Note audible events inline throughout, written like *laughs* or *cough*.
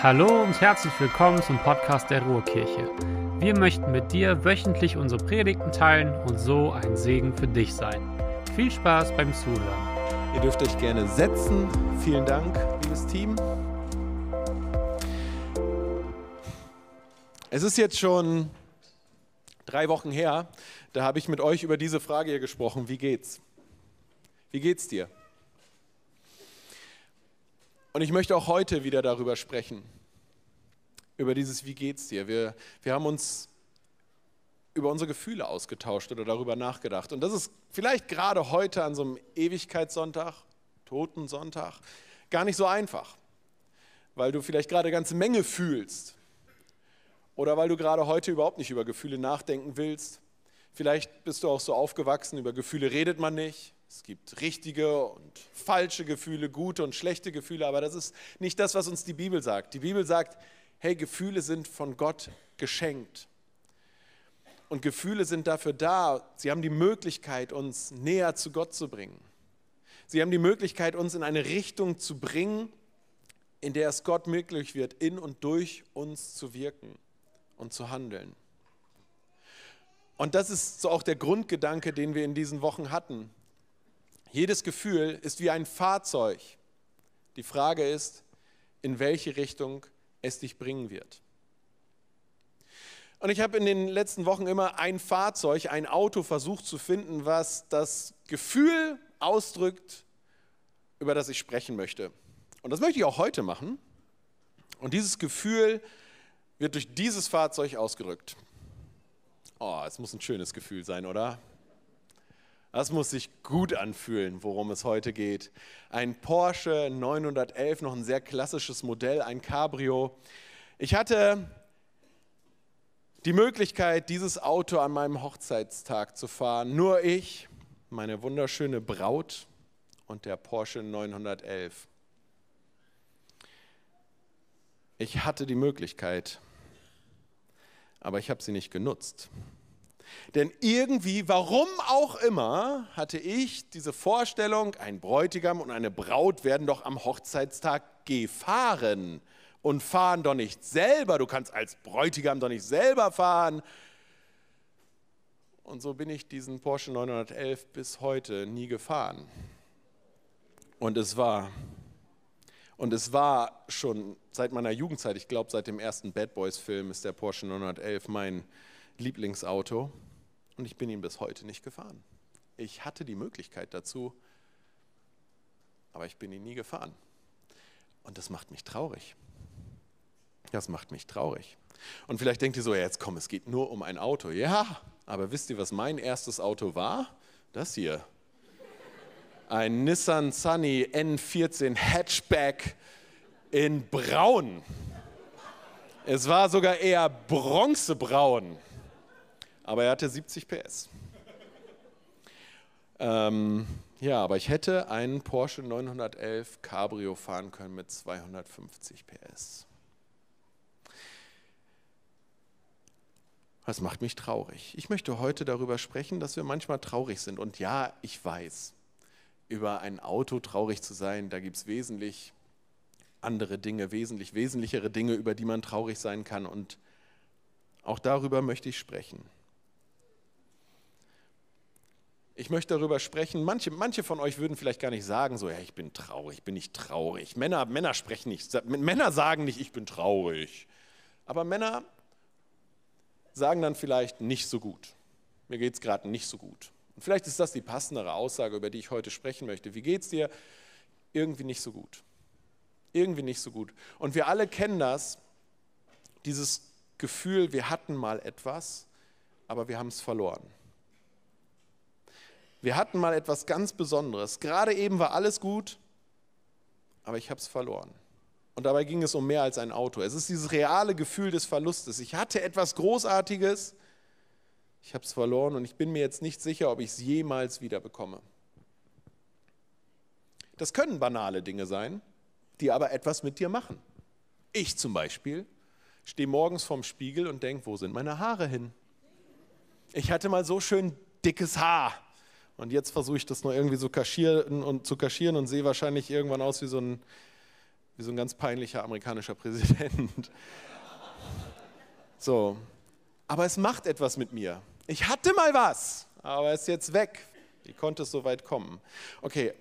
Hallo und herzlich willkommen zum Podcast der Ruhrkirche. Wir möchten mit dir wöchentlich unsere Predigten teilen und so ein Segen für dich sein. Viel Spaß beim Zuhören. Ihr dürft euch gerne setzen. Vielen Dank, liebes Team. Es ist jetzt schon drei Wochen her, da habe ich mit euch über diese Frage hier gesprochen. Wie geht's? Wie geht's dir? Und ich möchte auch heute wieder darüber sprechen, über dieses Wie geht's dir? Wir, wir haben uns über unsere Gefühle ausgetauscht oder darüber nachgedacht. Und das ist vielleicht gerade heute an so einem Ewigkeitssonntag, Totensonntag, gar nicht so einfach, weil du vielleicht gerade eine ganze Menge fühlst oder weil du gerade heute überhaupt nicht über Gefühle nachdenken willst. Vielleicht bist du auch so aufgewachsen, über Gefühle redet man nicht. Es gibt richtige und falsche Gefühle, gute und schlechte Gefühle, aber das ist nicht das, was uns die Bibel sagt. Die Bibel sagt, hey, Gefühle sind von Gott geschenkt. Und Gefühle sind dafür da, sie haben die Möglichkeit, uns näher zu Gott zu bringen. Sie haben die Möglichkeit, uns in eine Richtung zu bringen, in der es Gott möglich wird, in und durch uns zu wirken und zu handeln. Und das ist so auch der Grundgedanke, den wir in diesen Wochen hatten. Jedes Gefühl ist wie ein Fahrzeug. Die Frage ist, in welche Richtung es dich bringen wird. Und ich habe in den letzten Wochen immer ein Fahrzeug, ein Auto versucht zu finden, was das Gefühl ausdrückt, über das ich sprechen möchte. Und das möchte ich auch heute machen. Und dieses Gefühl wird durch dieses Fahrzeug ausgedrückt. Oh, es muss ein schönes Gefühl sein, oder? Das muss sich gut anfühlen, worum es heute geht. Ein Porsche 911, noch ein sehr klassisches Modell, ein Cabrio. Ich hatte die Möglichkeit, dieses Auto an meinem Hochzeitstag zu fahren. Nur ich, meine wunderschöne Braut und der Porsche 911. Ich hatte die Möglichkeit, aber ich habe sie nicht genutzt. Denn irgendwie, warum auch immer, hatte ich diese Vorstellung, ein Bräutigam und eine Braut werden doch am Hochzeitstag gefahren und fahren doch nicht selber. Du kannst als Bräutigam doch nicht selber fahren. Und so bin ich diesen Porsche 911 bis heute nie gefahren. Und es war und es war schon seit meiner Jugendzeit, ich glaube seit dem ersten Bad Boys Film ist der Porsche 911 mein Lieblingsauto und ich bin ihn bis heute nicht gefahren. Ich hatte die Möglichkeit dazu, aber ich bin ihn nie gefahren. Und das macht mich traurig. Das macht mich traurig. Und vielleicht denkt ihr so, ja, jetzt komm, es geht nur um ein Auto. Ja, aber wisst ihr, was mein erstes Auto war? Das hier. Ein Nissan Sunny N14 Hatchback in Braun. Es war sogar eher bronzebraun aber er hatte 70 PS. ähm, ja, aber ich hätte einen Porsche 911 Cabrio fahren können mit 250 PS. Das macht mich traurig. Ich möchte heute darüber sprechen, dass wir manchmal traurig sind. Und ja, ich weiß, über ein Auto traurig zu sein, da gibt es wesentlich andere Dinge, wesentlich wesentlichere Dinge, über die man traurig sein kann. Und auch darüber möchte ich sprechen. Ich möchte darüber sprechen. Manche, manche von euch würden vielleicht gar nicht sagen, so, ja, ich bin traurig, bin ich traurig. Männer, Männer sprechen nicht, Männer sagen nicht, ich bin traurig. Aber Männer sagen dann vielleicht nicht so gut. Mir geht es gerade nicht so gut. Und vielleicht ist das die passendere Aussage, über die ich heute sprechen möchte. Wie geht es dir? Irgendwie nicht so gut. Irgendwie nicht so gut. Und wir alle kennen das, dieses Gefühl, wir hatten mal etwas, aber wir haben es verloren. Wir hatten mal etwas ganz Besonderes. Gerade eben war alles gut, aber ich habe es verloren. Und dabei ging es um mehr als ein Auto. Es ist dieses reale Gefühl des Verlustes. Ich hatte etwas Großartiges, ich habe es verloren und ich bin mir jetzt nicht sicher, ob ich es jemals wieder bekomme. Das können banale Dinge sein, die aber etwas mit dir machen. Ich zum Beispiel stehe morgens vorm Spiegel und denke, wo sind meine Haare hin? Ich hatte mal so schön dickes Haar. Und jetzt versuche ich das noch irgendwie so kaschieren und zu kaschieren und sehe wahrscheinlich irgendwann aus wie so ein, wie so ein ganz peinlicher amerikanischer Präsident. So, aber es macht etwas mit mir. Ich hatte mal was, aber es ist jetzt weg. Wie konnte es so weit kommen? Okay,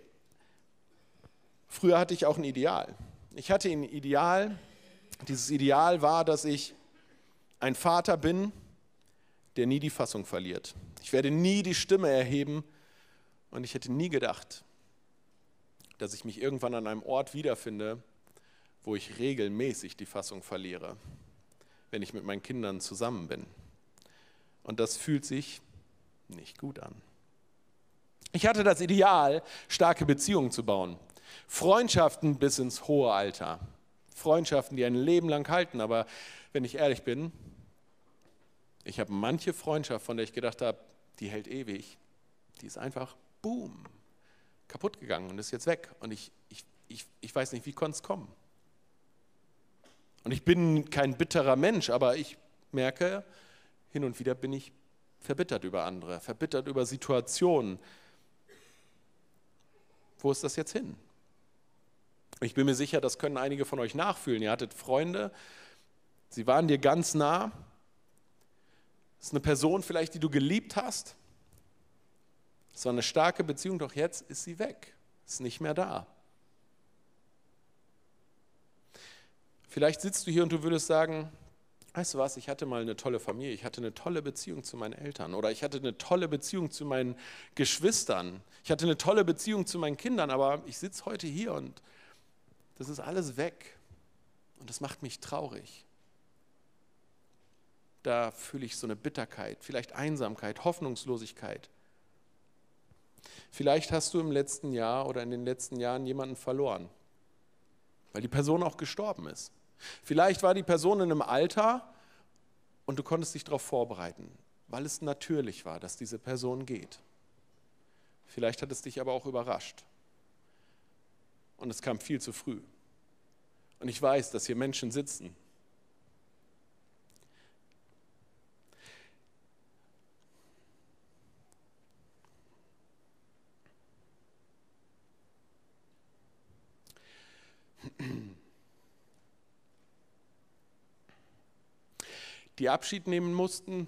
früher hatte ich auch ein Ideal. Ich hatte ein Ideal. Dieses Ideal war, dass ich ein Vater bin, der nie die Fassung verliert. Ich werde nie die Stimme erheben und ich hätte nie gedacht, dass ich mich irgendwann an einem Ort wiederfinde, wo ich regelmäßig die Fassung verliere, wenn ich mit meinen Kindern zusammen bin. Und das fühlt sich nicht gut an. Ich hatte das Ideal, starke Beziehungen zu bauen. Freundschaften bis ins hohe Alter. Freundschaften, die ein Leben lang halten. Aber wenn ich ehrlich bin, ich habe manche Freundschaft, von der ich gedacht habe, die hält ewig, die ist einfach, boom, kaputt gegangen und ist jetzt weg. Und ich, ich, ich, ich weiß nicht, wie konnte es kommen. Und ich bin kein bitterer Mensch, aber ich merke, hin und wieder bin ich verbittert über andere, verbittert über Situationen. Wo ist das jetzt hin? Ich bin mir sicher, das können einige von euch nachfühlen. Ihr hattet Freunde, sie waren dir ganz nah, das ist eine Person vielleicht, die du geliebt hast. Es war eine starke Beziehung, doch jetzt ist sie weg, ist nicht mehr da. Vielleicht sitzt du hier und du würdest sagen, weißt du was, ich hatte mal eine tolle Familie, ich hatte eine tolle Beziehung zu meinen Eltern oder ich hatte eine tolle Beziehung zu meinen Geschwistern, ich hatte eine tolle Beziehung zu meinen Kindern, aber ich sitze heute hier und das ist alles weg und das macht mich traurig da fühle ich so eine Bitterkeit, vielleicht Einsamkeit, Hoffnungslosigkeit. Vielleicht hast du im letzten Jahr oder in den letzten Jahren jemanden verloren, weil die Person auch gestorben ist. Vielleicht war die Person in einem Alter und du konntest dich darauf vorbereiten, weil es natürlich war, dass diese Person geht. Vielleicht hat es dich aber auch überrascht. Und es kam viel zu früh. Und ich weiß, dass hier Menschen sitzen, die Abschied nehmen mussten,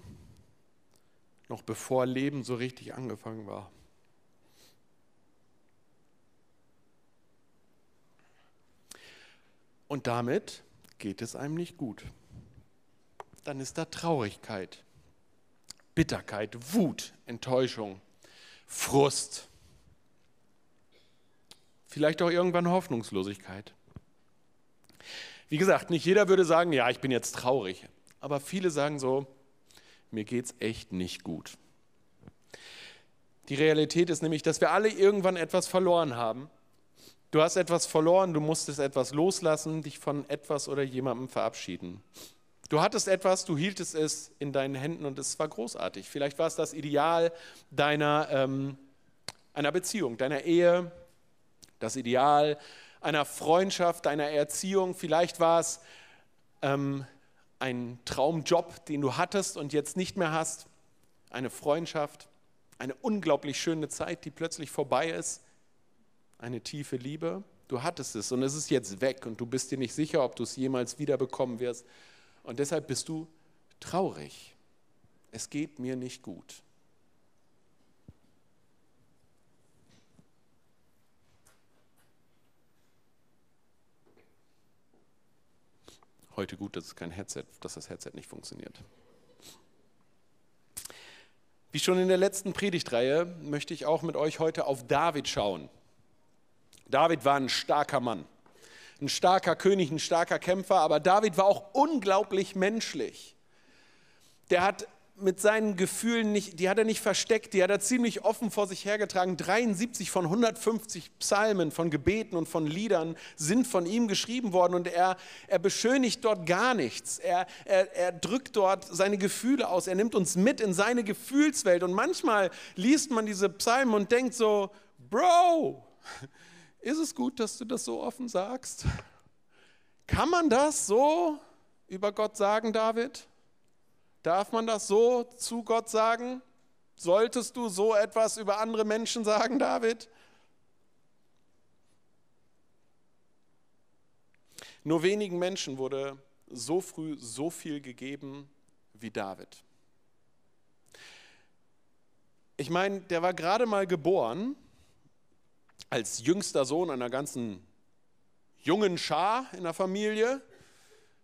noch bevor Leben so richtig angefangen war. Und damit geht es einem nicht gut. Dann ist da Traurigkeit, Bitterkeit, Wut, Enttäuschung, Frust, vielleicht auch irgendwann Hoffnungslosigkeit. Wie gesagt, nicht jeder würde sagen, ja, ich bin jetzt traurig aber viele sagen so, mir geht es echt nicht gut. Die Realität ist nämlich, dass wir alle irgendwann etwas verloren haben. Du hast etwas verloren, du musstest etwas loslassen, dich von etwas oder jemandem verabschieden. Du hattest etwas, du hieltest es in deinen Händen und es war großartig. Vielleicht war es das Ideal deiner ähm, einer Beziehung, deiner Ehe, das Ideal einer Freundschaft, deiner Erziehung. Vielleicht war es ähm, ein Traumjob, den du hattest und jetzt nicht mehr hast, eine Freundschaft, eine unglaublich schöne Zeit, die plötzlich vorbei ist, eine tiefe Liebe. Du hattest es und es ist jetzt weg und du bist dir nicht sicher, ob du es jemals wiederbekommen wirst. Und deshalb bist du traurig. Es geht mir nicht gut. Heute gut, dass es kein Headset, dass das Headset nicht funktioniert. Wie schon in der letzten Predigtreihe möchte ich auch mit euch heute auf David schauen. David war ein starker Mann, ein starker König, ein starker Kämpfer, aber David war auch unglaublich menschlich. Der hat mit seinen Gefühlen nicht, die hat er nicht versteckt, die hat er ziemlich offen vor sich hergetragen. 73 von 150 Psalmen, von Gebeten und von Liedern sind von ihm geschrieben worden und er, er beschönigt dort gar nichts. Er, er, er drückt dort seine Gefühle aus, er nimmt uns mit in seine Gefühlswelt und manchmal liest man diese Psalmen und denkt so, Bro, ist es gut, dass du das so offen sagst? Kann man das so über Gott sagen, David? Darf man das so zu Gott sagen? Solltest du so etwas über andere Menschen sagen, David? Nur wenigen Menschen wurde so früh so viel gegeben wie David. Ich meine, der war gerade mal geboren als jüngster Sohn einer ganzen jungen Schar in der Familie.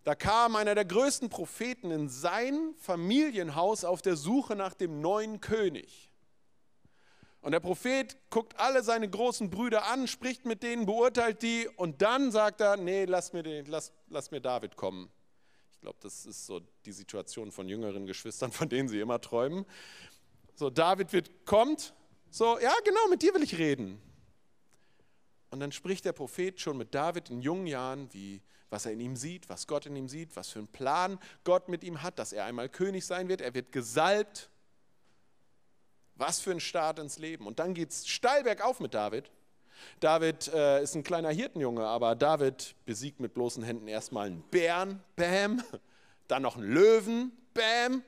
Da kam einer der größten Propheten in sein Familienhaus auf der Suche nach dem neuen König. Und der Prophet guckt alle seine großen Brüder an, spricht mit denen, beurteilt die und dann sagt er, nee, lass mir, den, lass, lass mir David kommen. Ich glaube, das ist so die Situation von jüngeren Geschwistern, *laughs* von denen sie immer träumen. So, David wird, kommt, so, ja genau, mit dir will ich reden. Und dann spricht der Prophet schon mit David in jungen Jahren, wie, was er in ihm sieht, was Gott in ihm sieht, was für einen Plan Gott mit ihm hat, dass er einmal König sein wird. Er wird gesalbt was für ein Start ins Leben. Und dann geht es steil bergauf mit David. David äh, ist ein kleiner Hirtenjunge, aber David besiegt mit bloßen Händen erstmal einen Bären, bam, dann noch einen Löwen, bam,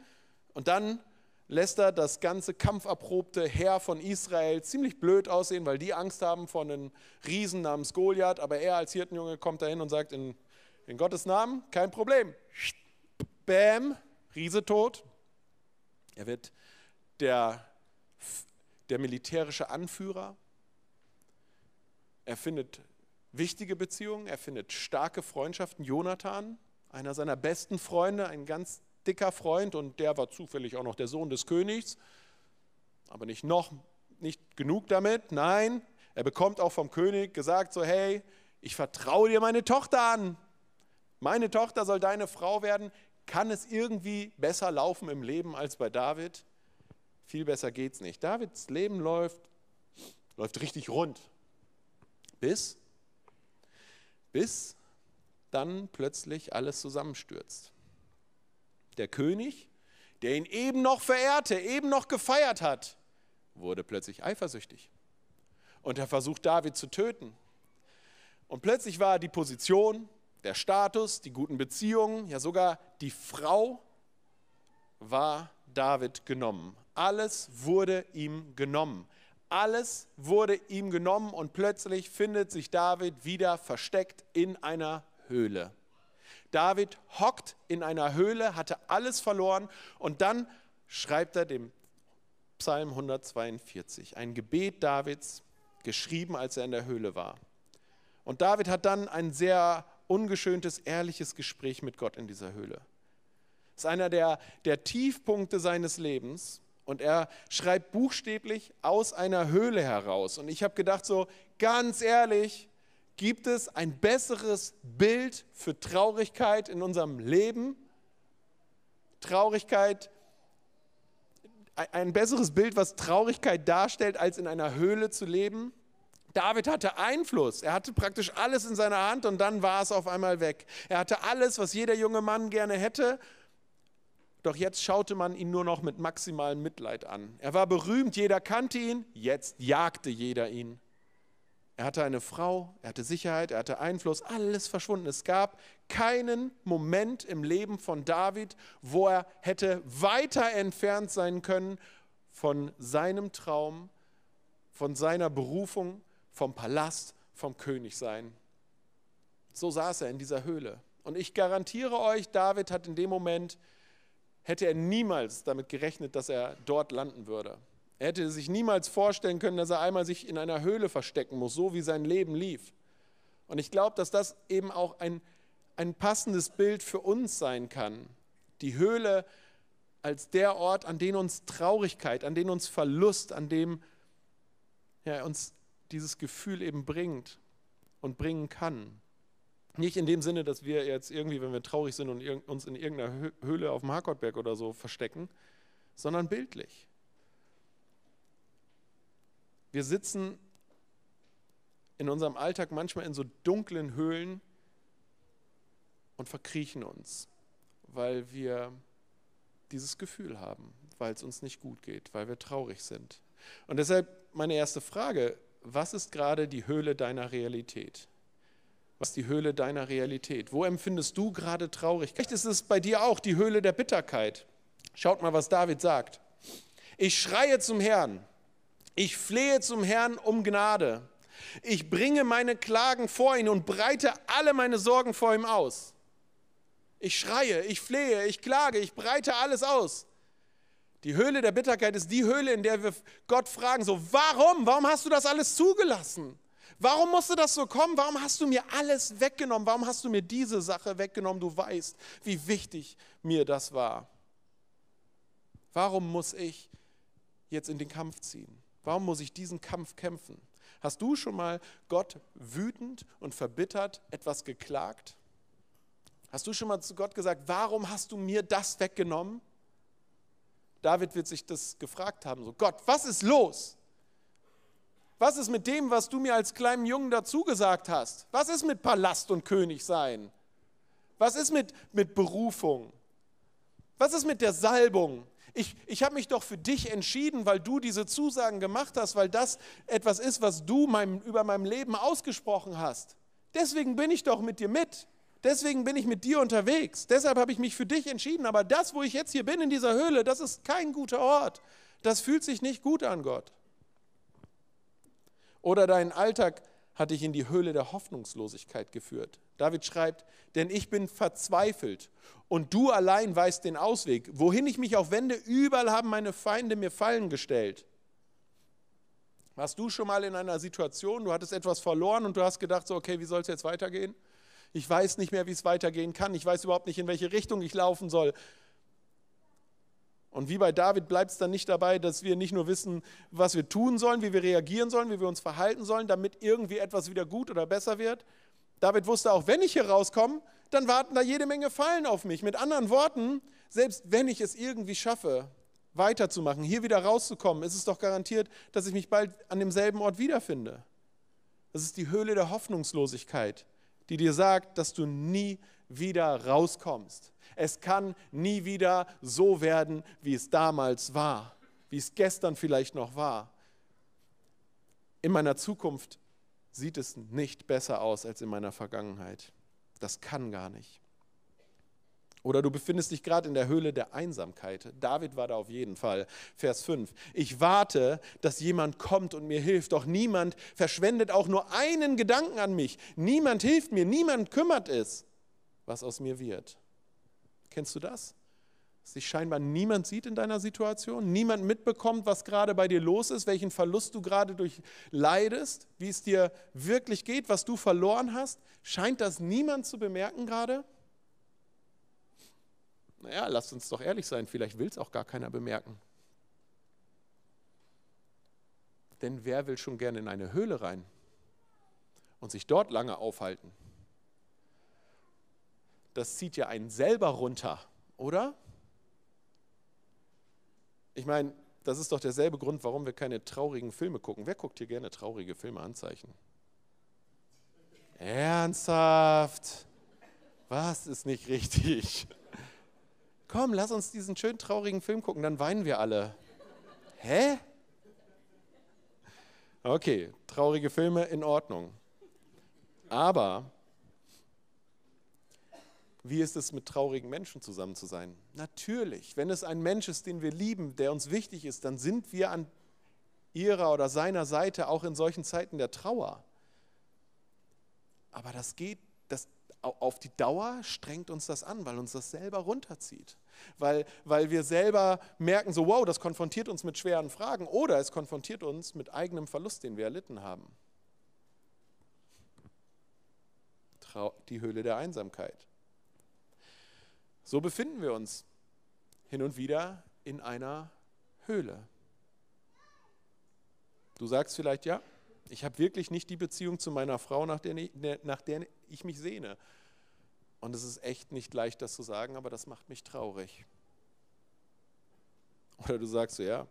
und dann lässt er das ganze kampferprobte Heer von Israel ziemlich blöd aussehen, weil die Angst haben vor einem Riesen namens Goliath, aber er als Hirtenjunge kommt dahin und sagt in, in Gottes Namen, kein Problem, bam, Riese tot. Er wird der der militärische Anführer. Er findet wichtige Beziehungen, er findet starke Freundschaften. Jonathan, einer seiner besten Freunde, ein ganz dicker Freund und der war zufällig auch noch der Sohn des Königs. Aber nicht noch, nicht genug damit, nein, er bekommt auch vom König gesagt, so hey, ich vertraue dir meine Tochter an. Meine Tochter soll deine Frau werden. Kann es irgendwie besser laufen im Leben als bei David? Viel besser geht's nicht. Davids Leben läuft, läuft richtig rund. Bis, bis dann plötzlich alles zusammenstürzt. Der König, der ihn eben noch verehrte, eben noch gefeiert hat, wurde plötzlich eifersüchtig. Und er versucht David zu töten. Und plötzlich war die Position, der Status, die guten Beziehungen, ja sogar die Frau war David genommen. Alles wurde ihm genommen. Alles wurde ihm genommen und plötzlich findet sich David wieder versteckt in einer Höhle. David hockt in einer Höhle, hatte alles verloren und dann schreibt er dem Psalm 142, ein Gebet Davids, geschrieben, als er in der Höhle war. Und David hat dann ein sehr ungeschöntes, ehrliches Gespräch mit Gott in dieser Höhle. Das ist einer der, der Tiefpunkte seines Lebens. Und er schreibt buchstäblich aus einer Höhle heraus. Und ich habe gedacht, so ganz ehrlich, gibt es ein besseres Bild für Traurigkeit in unserem Leben? Traurigkeit, ein besseres Bild, was Traurigkeit darstellt, als in einer Höhle zu leben? David hatte Einfluss. Er hatte praktisch alles in seiner Hand und dann war es auf einmal weg. Er hatte alles, was jeder junge Mann gerne hätte doch jetzt schaute man ihn nur noch mit maximalem Mitleid an. Er war berühmt, jeder kannte ihn, jetzt jagte jeder ihn. Er hatte eine Frau, er hatte Sicherheit, er hatte Einfluss, alles verschwunden. Es gab keinen Moment im Leben von David, wo er hätte weiter entfernt sein können von seinem Traum, von seiner Berufung, vom Palast, vom Königsein. So saß er in dieser Höhle. Und ich garantiere euch, David hat in dem Moment hätte er niemals damit gerechnet, dass er dort landen würde. Er hätte sich niemals vorstellen können, dass er einmal sich in einer Höhle verstecken muss, so wie sein Leben lief. Und ich glaube, dass das eben auch ein, ein passendes Bild für uns sein kann. Die Höhle als der Ort, an dem uns Traurigkeit, an dem uns Verlust, an dem ja, uns dieses Gefühl eben bringt und bringen kann. Nicht in dem Sinne, dass wir jetzt irgendwie, wenn wir traurig sind und uns in irgendeiner Höhle auf dem Harkottberg oder so verstecken, sondern bildlich. Wir sitzen in unserem Alltag manchmal in so dunklen Höhlen und verkriechen uns, weil wir dieses Gefühl haben, weil es uns nicht gut geht, weil wir traurig sind. Und deshalb meine erste Frage, was ist gerade die Höhle deiner Realität? Was ist die Höhle deiner Realität? Wo empfindest du gerade Traurigkeit? Vielleicht ist es bei dir auch die Höhle der Bitterkeit. Schaut mal, was David sagt. Ich schreie zum Herrn. Ich flehe zum Herrn um Gnade. Ich bringe meine Klagen vor ihn und breite alle meine Sorgen vor ihm aus. Ich schreie, ich flehe, ich klage, ich breite alles aus. Die Höhle der Bitterkeit ist die Höhle, in der wir Gott fragen, so, warum? Warum hast du das alles zugelassen? Warum musste das so kommen? Warum hast du mir alles weggenommen? Warum hast du mir diese Sache weggenommen? Du weißt, wie wichtig mir das war. Warum muss ich jetzt in den Kampf ziehen? Warum muss ich diesen Kampf kämpfen? Hast du schon mal Gott wütend und verbittert etwas geklagt? Hast du schon mal zu Gott gesagt, warum hast du mir das weggenommen? David wird sich das gefragt haben, so Gott, was ist los? Was ist mit dem, was du mir als kleinen Jungen dazu gesagt hast? Was ist mit Palast und König sein? Was ist mit, mit Berufung? Was ist mit der Salbung? Ich, ich habe mich doch für dich entschieden, weil du diese Zusagen gemacht hast, weil das etwas ist, was du meinem, über meinem Leben ausgesprochen hast. Deswegen bin ich doch mit dir mit. Deswegen bin ich mit dir unterwegs. Deshalb habe ich mich für dich entschieden. Aber das, wo ich jetzt hier bin in dieser Höhle, das ist kein guter Ort. Das fühlt sich nicht gut an, Gott. Oder dein Alltag hat dich in die Höhle der Hoffnungslosigkeit geführt. David schreibt, denn ich bin verzweifelt und du allein weißt den Ausweg. Wohin ich mich auch wende, überall haben meine Feinde mir Fallen gestellt. Warst du schon mal in einer Situation, du hattest etwas verloren und du hast gedacht, so, okay, wie soll es jetzt weitergehen? Ich weiß nicht mehr, wie es weitergehen kann. Ich weiß überhaupt nicht, in welche Richtung ich laufen soll. Und wie bei David bleibt es dann nicht dabei, dass wir nicht nur wissen, was wir tun sollen, wie wir reagieren sollen, wie wir uns verhalten sollen, damit irgendwie etwas wieder gut oder besser wird. David wusste auch, wenn ich hier rauskomme, dann warten da jede Menge Fallen auf mich. Mit anderen Worten, selbst wenn ich es irgendwie schaffe, weiterzumachen, hier wieder rauszukommen, ist es doch garantiert, dass ich mich bald an demselben Ort wiederfinde. Das ist die Höhle der Hoffnungslosigkeit die dir sagt, dass du nie wieder rauskommst. Es kann nie wieder so werden, wie es damals war, wie es gestern vielleicht noch war. In meiner Zukunft sieht es nicht besser aus als in meiner Vergangenheit. Das kann gar nicht. Oder du befindest dich gerade in der Höhle der Einsamkeit. David war da auf jeden Fall. Vers 5. Ich warte, dass jemand kommt und mir hilft, doch niemand verschwendet auch nur einen Gedanken an mich. Niemand hilft mir, niemand kümmert es, was aus mir wird. Kennst du das? Dass sich scheinbar niemand sieht in deiner Situation, niemand mitbekommt, was gerade bei dir los ist, welchen Verlust du gerade durchleidest, wie es dir wirklich geht, was du verloren hast. Scheint das niemand zu bemerken gerade? Naja, lasst uns doch ehrlich sein, vielleicht will es auch gar keiner bemerken. Denn wer will schon gerne in eine Höhle rein und sich dort lange aufhalten? Das zieht ja einen selber runter, oder? Ich meine, das ist doch derselbe Grund, warum wir keine traurigen Filme gucken. Wer guckt hier gerne traurige Filme anzeichen? Ernsthaft? Was ist nicht richtig? komm, lass uns diesen schön traurigen Film gucken, dann weinen wir alle. Hä? Okay, traurige Filme in Ordnung. Aber wie ist es mit traurigen Menschen zusammen zu sein? Natürlich, wenn es ein Mensch ist, den wir lieben, der uns wichtig ist, dann sind wir an ihrer oder seiner Seite auch in solchen Zeiten der Trauer. Aber das geht auf die Dauer strengt uns das an, weil uns das selber runterzieht. Weil, weil wir selber merken, so wow, das konfrontiert uns mit schweren Fragen oder es konfrontiert uns mit eigenem Verlust, den wir erlitten haben. Die Höhle der Einsamkeit. So befinden wir uns hin und wieder in einer Höhle. Du sagst vielleicht, ja, ich habe wirklich nicht die Beziehung zu meiner Frau, nach der, nach der ich mich sehne. Und es ist echt nicht leicht, das zu sagen, aber das macht mich traurig. Oder du sagst so, ja,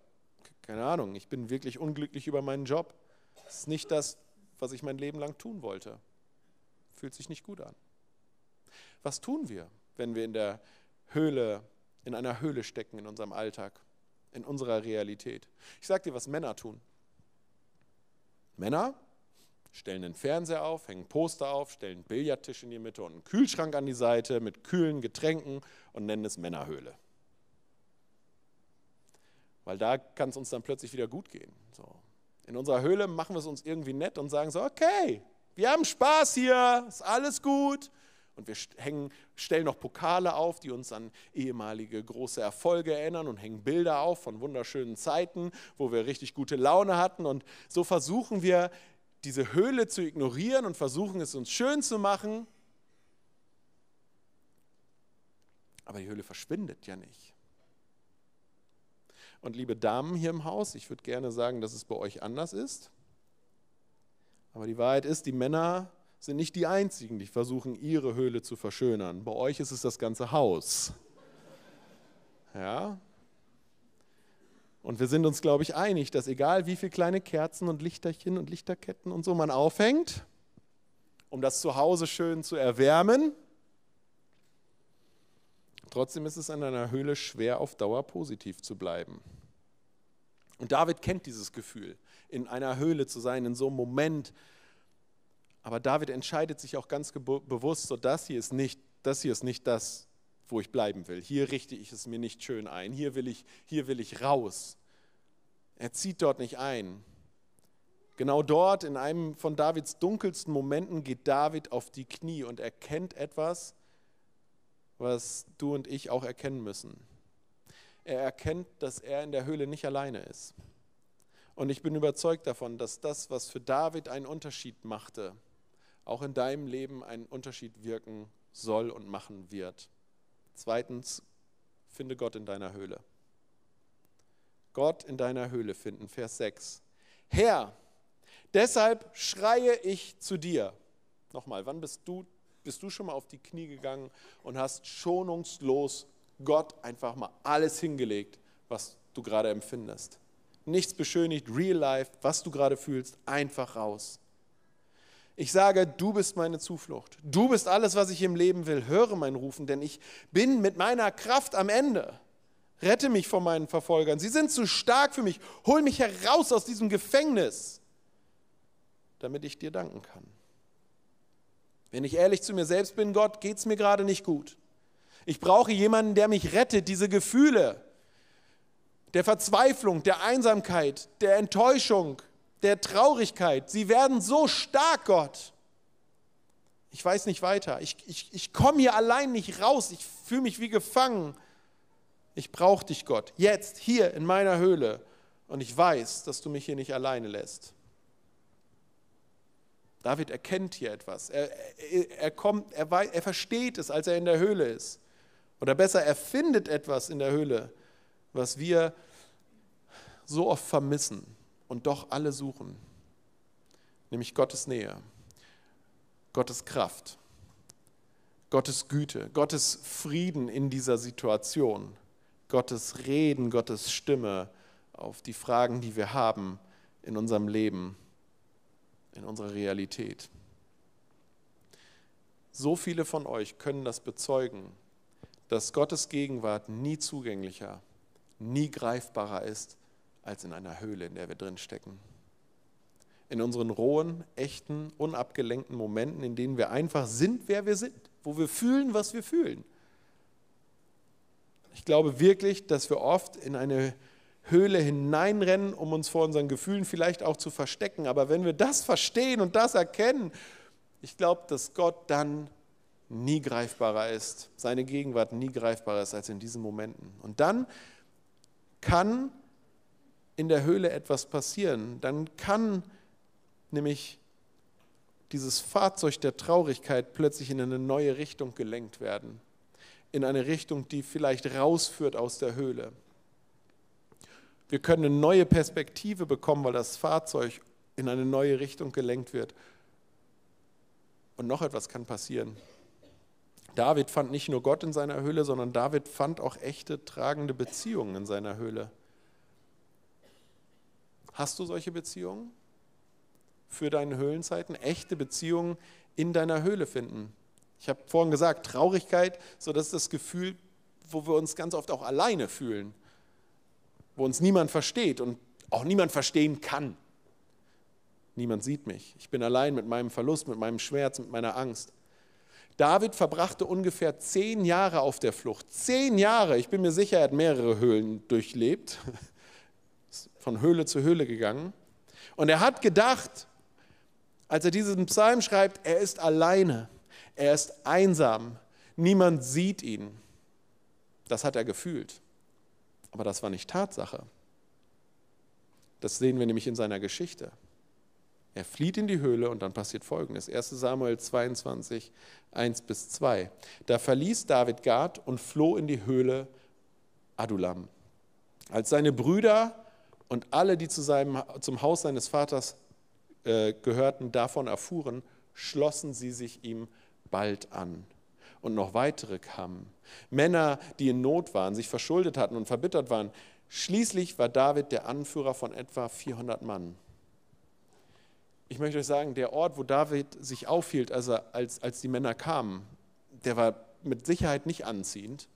keine Ahnung, ich bin wirklich unglücklich über meinen Job. Das ist nicht das, was ich mein Leben lang tun wollte. Fühlt sich nicht gut an. Was tun wir, wenn wir in der Höhle, in einer Höhle stecken in unserem Alltag, in unserer Realität? Ich sage dir, was Männer tun. Männer stellen einen Fernseher auf, hängen Poster auf, stellen einen Billardtisch in die Mitte und einen Kühlschrank an die Seite mit kühlen Getränken und nennen es Männerhöhle. Weil da kann es uns dann plötzlich wieder gut gehen. So. In unserer Höhle machen wir es uns irgendwie nett und sagen so, okay, wir haben Spaß hier, ist alles gut. Und wir hängen, stellen noch Pokale auf, die uns an ehemalige große Erfolge erinnern und hängen Bilder auf von wunderschönen Zeiten, wo wir richtig gute Laune hatten. Und so versuchen wir, diese Höhle zu ignorieren und versuchen es uns schön zu machen. Aber die Höhle verschwindet ja nicht. Und liebe Damen hier im Haus, ich würde gerne sagen, dass es bei euch anders ist. Aber die Wahrheit ist, die Männer sind nicht die Einzigen, die versuchen, ihre Höhle zu verschönern. Bei euch ist es das ganze Haus. Ja? Und wir sind uns, glaube ich, einig, dass egal wie viele kleine Kerzen und Lichterchen und Lichterketten und so man aufhängt, um das Zuhause schön zu erwärmen, trotzdem ist es an einer Höhle schwer, auf Dauer positiv zu bleiben. Und David kennt dieses Gefühl, in einer Höhle zu sein, in so einem Moment, aber David entscheidet sich auch ganz bewusst, so das hier ist nicht, das hier ist nicht das, wo ich bleiben will. Hier richte ich es mir nicht schön ein. Hier will ich, hier will ich raus. Er zieht dort nicht ein. Genau dort, in einem von Davids dunkelsten Momenten, geht David auf die Knie und erkennt etwas, was du und ich auch erkennen müssen. Er erkennt, dass er in der Höhle nicht alleine ist. Und ich bin überzeugt davon, dass das, was für David einen Unterschied machte, auch in deinem Leben einen Unterschied wirken soll und machen wird. Zweitens, finde Gott in deiner Höhle. Gott in deiner Höhle finden. Vers 6. Herr, deshalb schreie ich zu dir. Nochmal, wann bist du, bist du schon mal auf die Knie gegangen und hast schonungslos Gott einfach mal alles hingelegt, was du gerade empfindest? Nichts beschönigt, real life, was du gerade fühlst, einfach raus. Ich sage, du bist meine Zuflucht. Du bist alles, was ich im Leben will. Höre mein Rufen, denn ich bin mit meiner Kraft am Ende. Rette mich vor meinen Verfolgern. Sie sind zu stark für mich. Hol mich heraus aus diesem Gefängnis, damit ich dir danken kann. Wenn ich ehrlich zu mir selbst bin, Gott, geht es mir gerade nicht gut. Ich brauche jemanden, der mich rettet, diese Gefühle der Verzweiflung, der Einsamkeit, der Enttäuschung, der Traurigkeit. Sie werden so stark, Gott. Ich weiß nicht weiter. Ich, ich, ich komme hier allein nicht raus. Ich fühle mich wie gefangen. Ich brauche dich, Gott. Jetzt, hier in meiner Höhle. Und ich weiß, dass du mich hier nicht alleine lässt. David erkennt hier etwas. Er, er, er, kommt, er, er versteht es, als er in der Höhle ist. Oder besser, er findet etwas in der Höhle, was wir so oft vermissen und doch alle suchen, nämlich Gottes Nähe, Gottes Kraft, Gottes Güte, Gottes Frieden in dieser Situation, Gottes Reden, Gottes Stimme auf die Fragen, die wir haben in unserem Leben, in unserer Realität. So viele von euch können das bezeugen, dass Gottes Gegenwart nie zugänglicher, nie greifbarer ist als in einer Höhle, in der wir drin stecken. In unseren rohen, echten, unabgelenkten Momenten, in denen wir einfach sind, wer wir sind, wo wir fühlen, was wir fühlen. Ich glaube wirklich, dass wir oft in eine Höhle hineinrennen, um uns vor unseren Gefühlen vielleicht auch zu verstecken. Aber wenn wir das verstehen und das erkennen, ich glaube, dass Gott dann nie greifbarer ist, seine Gegenwart nie greifbarer ist als in diesen Momenten. Und dann kann in der Höhle etwas passieren, dann kann nämlich dieses Fahrzeug der Traurigkeit plötzlich in eine neue Richtung gelenkt werden. In eine Richtung, die vielleicht rausführt aus der Höhle. Wir können eine neue Perspektive bekommen, weil das Fahrzeug in eine neue Richtung gelenkt wird. Und noch etwas kann passieren. David fand nicht nur Gott in seiner Höhle, sondern David fand auch echte tragende Beziehungen in seiner Höhle. Hast du solche Beziehungen für deine Höhlenzeiten? Echte Beziehungen in deiner Höhle finden. Ich habe vorhin gesagt, Traurigkeit, so das ist das Gefühl, wo wir uns ganz oft auch alleine fühlen, wo uns niemand versteht und auch niemand verstehen kann. Niemand sieht mich. Ich bin allein mit meinem Verlust, mit meinem Schmerz, mit meiner Angst. David verbrachte ungefähr zehn Jahre auf der Flucht. Zehn Jahre. Ich bin mir sicher, er hat mehrere Höhlen durchlebt von Höhle zu Höhle gegangen. Und er hat gedacht, als er diesen Psalm schreibt, er ist alleine, er ist einsam, niemand sieht ihn. Das hat er gefühlt. Aber das war nicht Tatsache. Das sehen wir nämlich in seiner Geschichte. Er flieht in die Höhle und dann passiert Folgendes. 1 Samuel 22, 1 bis 2. Da verließ David Gad und floh in die Höhle Adulam. Als seine Brüder und alle, die zu seinem, zum Haus seines Vaters äh, gehörten, davon erfuhren, schlossen sie sich ihm bald an. Und noch weitere kamen. Männer, die in Not waren, sich verschuldet hatten und verbittert waren. Schließlich war David der Anführer von etwa 400 Mann. Ich möchte euch sagen, der Ort, wo David sich aufhielt, also als, als die Männer kamen, der war mit Sicherheit nicht anziehend,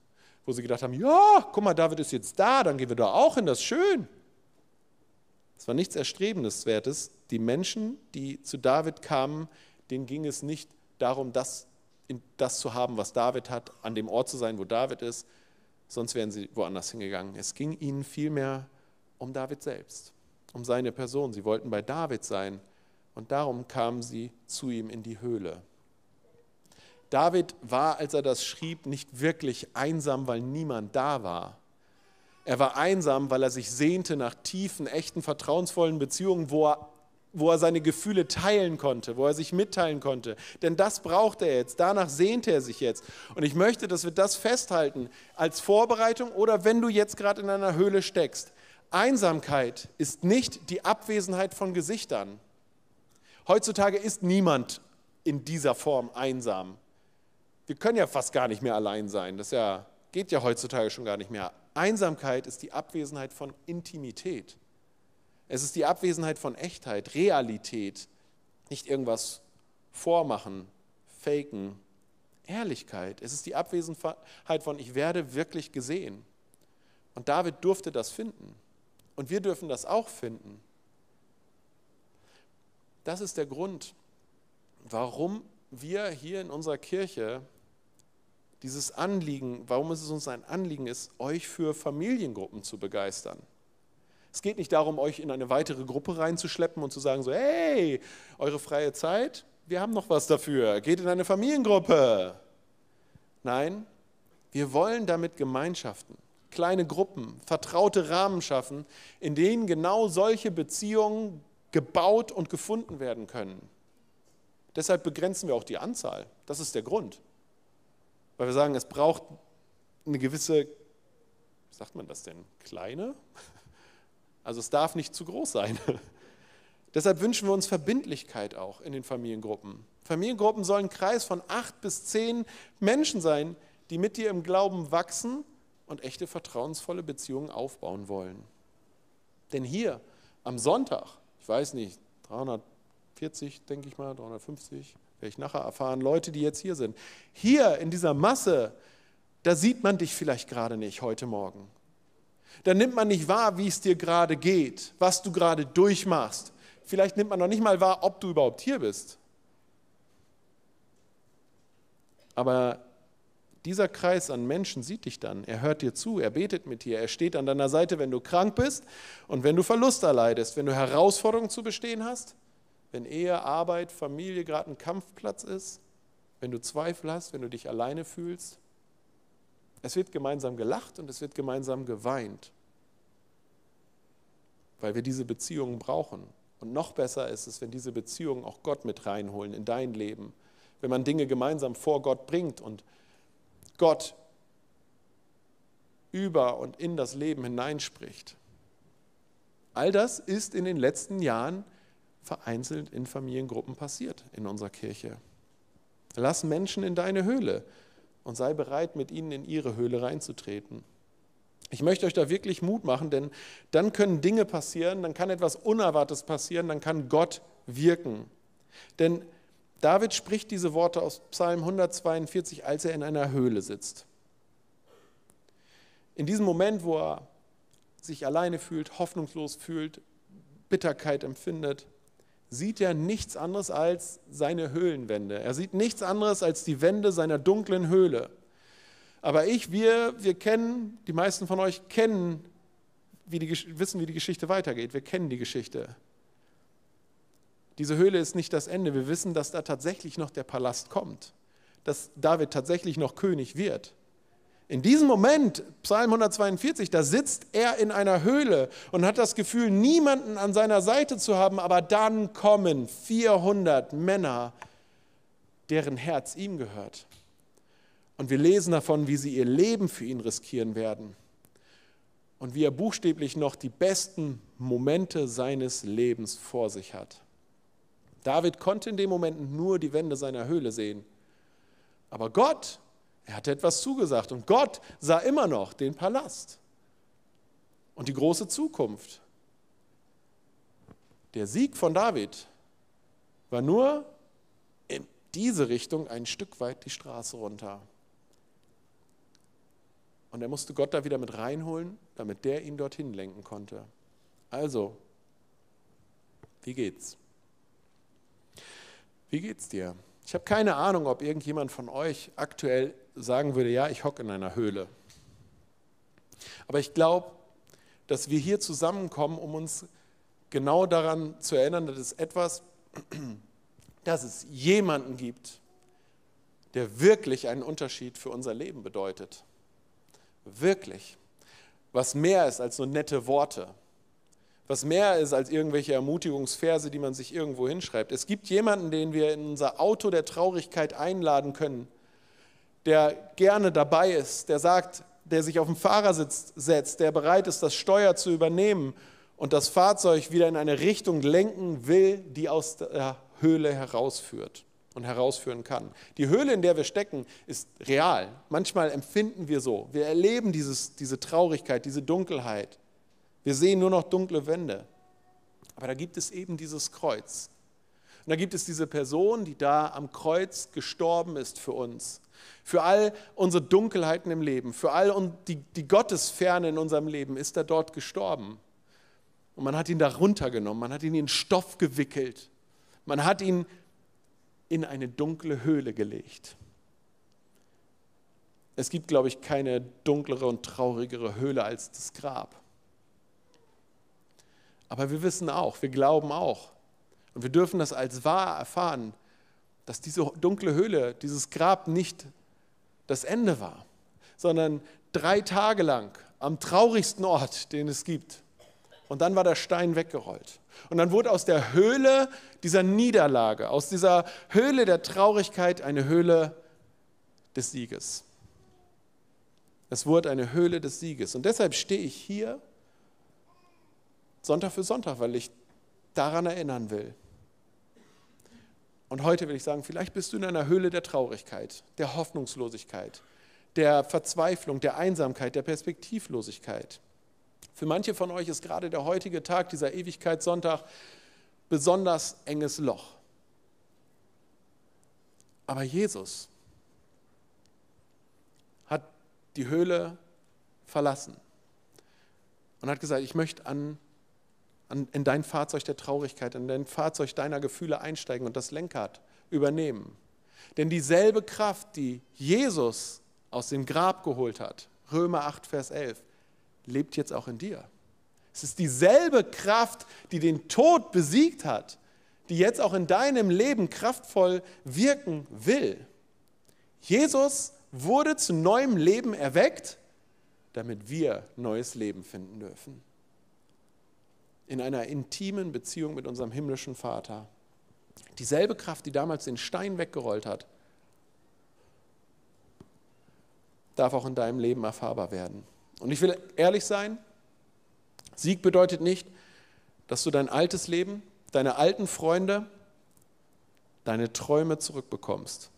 wo sie gedacht haben, ja, guck mal, David ist jetzt da, dann gehen wir da auch hin, das ist schön. Es war nichts Erstrebenswertes. Die Menschen, die zu David kamen, denen ging es nicht darum, das, das zu haben, was David hat, an dem Ort zu sein, wo David ist, sonst wären sie woanders hingegangen. Es ging ihnen vielmehr um David selbst, um seine Person. Sie wollten bei David sein und darum kamen sie zu ihm in die Höhle. David war, als er das schrieb, nicht wirklich einsam, weil niemand da war. Er war einsam, weil er sich sehnte nach tiefen, echten, vertrauensvollen Beziehungen, wo er, wo er seine Gefühle teilen konnte, wo er sich mitteilen konnte. Denn das braucht er jetzt, danach sehnte er sich jetzt. Und ich möchte, dass wir das festhalten als Vorbereitung oder wenn du jetzt gerade in einer Höhle steckst. Einsamkeit ist nicht die Abwesenheit von Gesichtern. Heutzutage ist niemand in dieser Form einsam. Wir können ja fast gar nicht mehr allein sein. Das ja, geht ja heutzutage schon gar nicht mehr. Einsamkeit ist die Abwesenheit von Intimität. Es ist die Abwesenheit von Echtheit, Realität, nicht irgendwas vormachen, faken, Ehrlichkeit. Es ist die Abwesenheit von ich werde wirklich gesehen. Und David durfte das finden. Und wir dürfen das auch finden. Das ist der Grund, warum wir hier in unserer Kirche dieses Anliegen, warum es uns ein Anliegen ist, euch für Familiengruppen zu begeistern. Es geht nicht darum, euch in eine weitere Gruppe reinzuschleppen und zu sagen, so, hey, eure freie Zeit, wir haben noch was dafür, geht in eine Familiengruppe. Nein, wir wollen damit Gemeinschaften, kleine Gruppen, vertraute Rahmen schaffen, in denen genau solche Beziehungen gebaut und gefunden werden können. Deshalb begrenzen wir auch die Anzahl. Das ist der Grund. Weil wir sagen, es braucht eine gewisse, wie sagt man das denn, kleine? Also es darf nicht zu groß sein. *laughs* Deshalb wünschen wir uns Verbindlichkeit auch in den Familiengruppen. Familiengruppen sollen ein Kreis von acht bis zehn Menschen sein, die mit dir im Glauben wachsen und echte vertrauensvolle Beziehungen aufbauen wollen. Denn hier am Sonntag, ich weiß nicht, 340, denke ich mal, 350, werde ich nachher erfahren, Leute, die jetzt hier sind. Hier in dieser Masse, da sieht man dich vielleicht gerade nicht heute Morgen. Da nimmt man nicht wahr, wie es dir gerade geht, was du gerade durchmachst. Vielleicht nimmt man noch nicht mal wahr, ob du überhaupt hier bist. Aber dieser Kreis an Menschen sieht dich dann. Er hört dir zu, er betet mit dir, er steht an deiner Seite, wenn du krank bist und wenn du Verlust erleidest, wenn du Herausforderungen zu bestehen hast wenn Ehe, Arbeit, Familie gerade ein Kampfplatz ist, wenn du Zweifel hast, wenn du dich alleine fühlst. Es wird gemeinsam gelacht und es wird gemeinsam geweint, weil wir diese Beziehungen brauchen. Und noch besser ist es, wenn diese Beziehungen auch Gott mit reinholen in dein Leben, wenn man Dinge gemeinsam vor Gott bringt und Gott über und in das Leben hineinspricht. All das ist in den letzten Jahren vereinzelt in Familiengruppen passiert in unserer Kirche. Lass Menschen in deine Höhle und sei bereit, mit ihnen in ihre Höhle reinzutreten. Ich möchte euch da wirklich Mut machen, denn dann können Dinge passieren, dann kann etwas Unerwartetes passieren, dann kann Gott wirken. Denn David spricht diese Worte aus Psalm 142, als er in einer Höhle sitzt. In diesem Moment, wo er sich alleine fühlt, hoffnungslos fühlt, Bitterkeit empfindet, sieht er nichts anderes als seine Höhlenwände. Er sieht nichts anderes als die Wände seiner dunklen Höhle. Aber ich, wir, wir kennen, die meisten von euch kennen, wie die, wissen, wie die Geschichte weitergeht. Wir kennen die Geschichte. Diese Höhle ist nicht das Ende. Wir wissen, dass da tatsächlich noch der Palast kommt, dass David tatsächlich noch König wird. In diesem Moment, Psalm 142, da sitzt er in einer Höhle und hat das Gefühl, niemanden an seiner Seite zu haben, aber dann kommen 400 Männer, deren Herz ihm gehört. Und wir lesen davon, wie sie ihr Leben für ihn riskieren werden und wie er buchstäblich noch die besten Momente seines Lebens vor sich hat. David konnte in dem Moment nur die Wände seiner Höhle sehen. Aber Gott er hatte etwas zugesagt und Gott sah immer noch den Palast und die große Zukunft. Der Sieg von David war nur in diese Richtung ein Stück weit die Straße runter. Und er musste Gott da wieder mit reinholen, damit der ihn dorthin lenken konnte. Also, wie geht's? Wie geht's dir? Ich habe keine Ahnung, ob irgendjemand von euch aktuell sagen würde, ja, ich hocke in einer Höhle. Aber ich glaube, dass wir hier zusammenkommen, um uns genau daran zu erinnern, dass es etwas, *clears throat* dass es jemanden gibt, der wirklich einen Unterschied für unser Leben bedeutet. Wirklich. Was mehr ist als so nette Worte. Was mehr ist als irgendwelche Ermutigungsverse, die man sich irgendwo hinschreibt. Es gibt jemanden, den wir in unser Auto der Traurigkeit einladen können der gerne dabei ist, der sagt, der sich auf den Fahrersitz setzt, der bereit ist, das Steuer zu übernehmen und das Fahrzeug wieder in eine Richtung lenken will, die aus der Höhle herausführt und herausführen kann. Die Höhle, in der wir stecken, ist real. Manchmal empfinden wir so. Wir erleben dieses, diese Traurigkeit, diese Dunkelheit. Wir sehen nur noch dunkle Wände. Aber da gibt es eben dieses Kreuz. Und da gibt es diese Person, die da am Kreuz gestorben ist für uns für all unsere Dunkelheiten im Leben, für all die, die Gottesferne in unserem Leben ist er dort gestorben. Und man hat ihn da runtergenommen, man hat ihn in Stoff gewickelt, man hat ihn in eine dunkle Höhle gelegt. Es gibt, glaube ich, keine dunklere und traurigere Höhle als das Grab. Aber wir wissen auch, wir glauben auch, und wir dürfen das als wahr erfahren, dass diese dunkle Höhle, dieses Grab nicht das Ende war, sondern drei Tage lang am traurigsten Ort, den es gibt. Und dann war der Stein weggerollt. Und dann wurde aus der Höhle dieser Niederlage, aus dieser Höhle der Traurigkeit eine Höhle des Sieges. Es wurde eine Höhle des Sieges. Und deshalb stehe ich hier Sonntag für Sonntag, weil ich daran erinnern will, und heute will ich sagen, vielleicht bist du in einer Höhle der Traurigkeit, der Hoffnungslosigkeit, der Verzweiflung, der Einsamkeit, der Perspektivlosigkeit. Für manche von euch ist gerade der heutige Tag, dieser Ewigkeitssonntag, besonders enges Loch. Aber Jesus hat die Höhle verlassen und hat gesagt, ich möchte an in dein Fahrzeug der Traurigkeit, in dein Fahrzeug deiner Gefühle einsteigen und das Lenkrad übernehmen. Denn dieselbe Kraft, die Jesus aus dem Grab geholt hat, Römer 8, Vers 11, lebt jetzt auch in dir. Es ist dieselbe Kraft, die den Tod besiegt hat, die jetzt auch in deinem Leben kraftvoll wirken will. Jesus wurde zu neuem Leben erweckt, damit wir neues Leben finden dürfen in einer intimen Beziehung mit unserem himmlischen Vater. Dieselbe Kraft, die damals den Stein weggerollt hat, darf auch in deinem Leben erfahrbar werden. Und ich will ehrlich sein, Sieg bedeutet nicht, dass du dein altes Leben, deine alten Freunde, deine Träume zurückbekommst.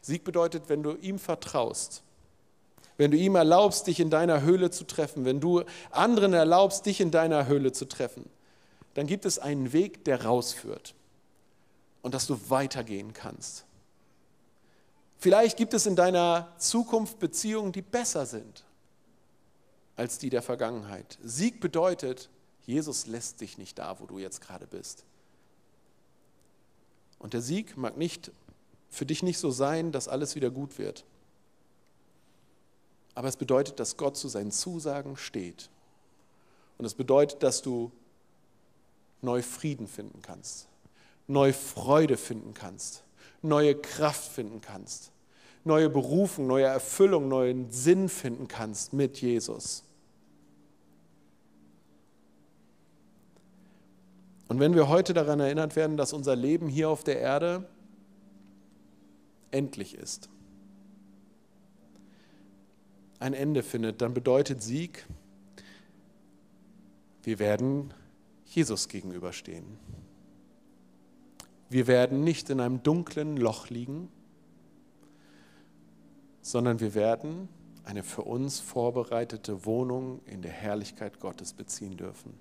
Sieg bedeutet, wenn du ihm vertraust, wenn du ihm erlaubst, dich in deiner Höhle zu treffen, wenn du anderen erlaubst, dich in deiner Höhle zu treffen, dann gibt es einen Weg, der rausführt und dass du weitergehen kannst. Vielleicht gibt es in deiner Zukunft Beziehungen, die besser sind als die der Vergangenheit. Sieg bedeutet, Jesus lässt dich nicht da, wo du jetzt gerade bist. Und der Sieg mag nicht für dich nicht so sein, dass alles wieder gut wird. Aber es bedeutet, dass Gott zu seinen Zusagen steht. Und es bedeutet, dass du neu Frieden finden kannst, neue Freude finden kannst, neue Kraft finden kannst, neue Berufung, neue Erfüllung, neuen Sinn finden kannst mit Jesus. Und wenn wir heute daran erinnert werden, dass unser Leben hier auf der Erde endlich ist, ein Ende findet, dann bedeutet Sieg, wir werden Jesus gegenüberstehen. Wir werden nicht in einem dunklen Loch liegen, sondern wir werden eine für uns vorbereitete Wohnung in der Herrlichkeit Gottes beziehen dürfen.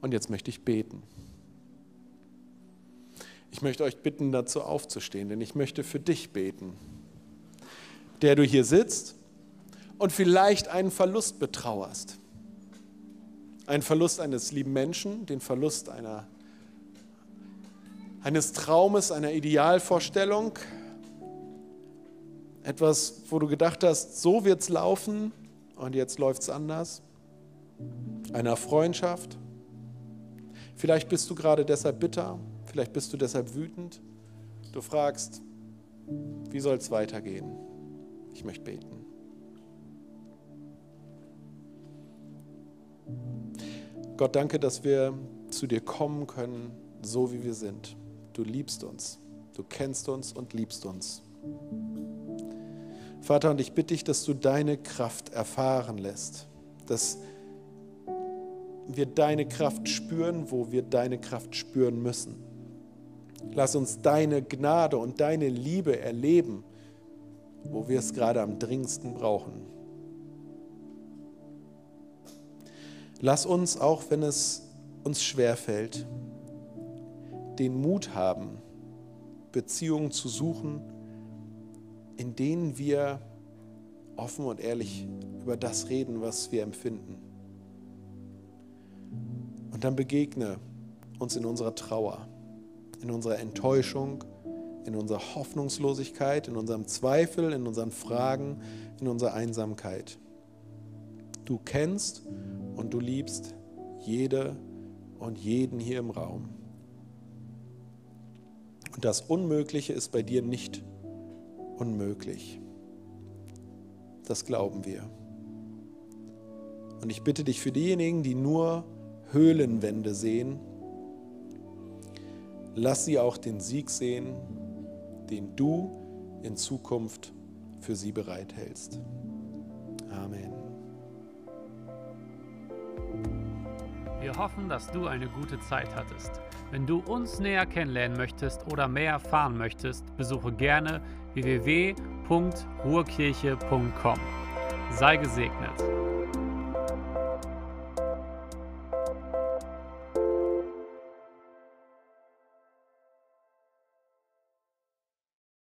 Und jetzt möchte ich beten. Ich möchte euch bitten, dazu aufzustehen, denn ich möchte für dich beten, der du hier sitzt und vielleicht einen Verlust betrauerst. Einen Verlust eines lieben Menschen, den Verlust einer, eines Traumes, einer Idealvorstellung. Etwas, wo du gedacht hast, so wird es laufen und jetzt läuft es anders. Einer Freundschaft. Vielleicht bist du gerade deshalb bitter, vielleicht bist du deshalb wütend. Du fragst, wie soll es weitergehen? Ich möchte beten. Gott, danke, dass wir zu dir kommen können, so wie wir sind. Du liebst uns, du kennst uns und liebst uns. Vater, und ich bitte dich, dass du deine Kraft erfahren lässt, dass wir deine Kraft spüren, wo wir deine Kraft spüren müssen. Lass uns deine Gnade und deine Liebe erleben wo wir es gerade am dringendsten brauchen. Lass uns, auch wenn es uns schwerfällt, den Mut haben, Beziehungen zu suchen, in denen wir offen und ehrlich über das reden, was wir empfinden. Und dann begegne uns in unserer Trauer, in unserer Enttäuschung, in unserer Hoffnungslosigkeit, in unserem Zweifel, in unseren Fragen, in unserer Einsamkeit. Du kennst und du liebst jede und jeden hier im Raum. Und das Unmögliche ist bei dir nicht unmöglich. Das glauben wir. Und ich bitte dich für diejenigen, die nur Höhlenwände sehen, lass sie auch den Sieg sehen, den du in Zukunft für sie bereithältst. Amen. Wir hoffen, dass du eine gute Zeit hattest. Wenn du uns näher kennenlernen möchtest oder mehr erfahren möchtest, besuche gerne www.ruhrkirche.com. Sei gesegnet.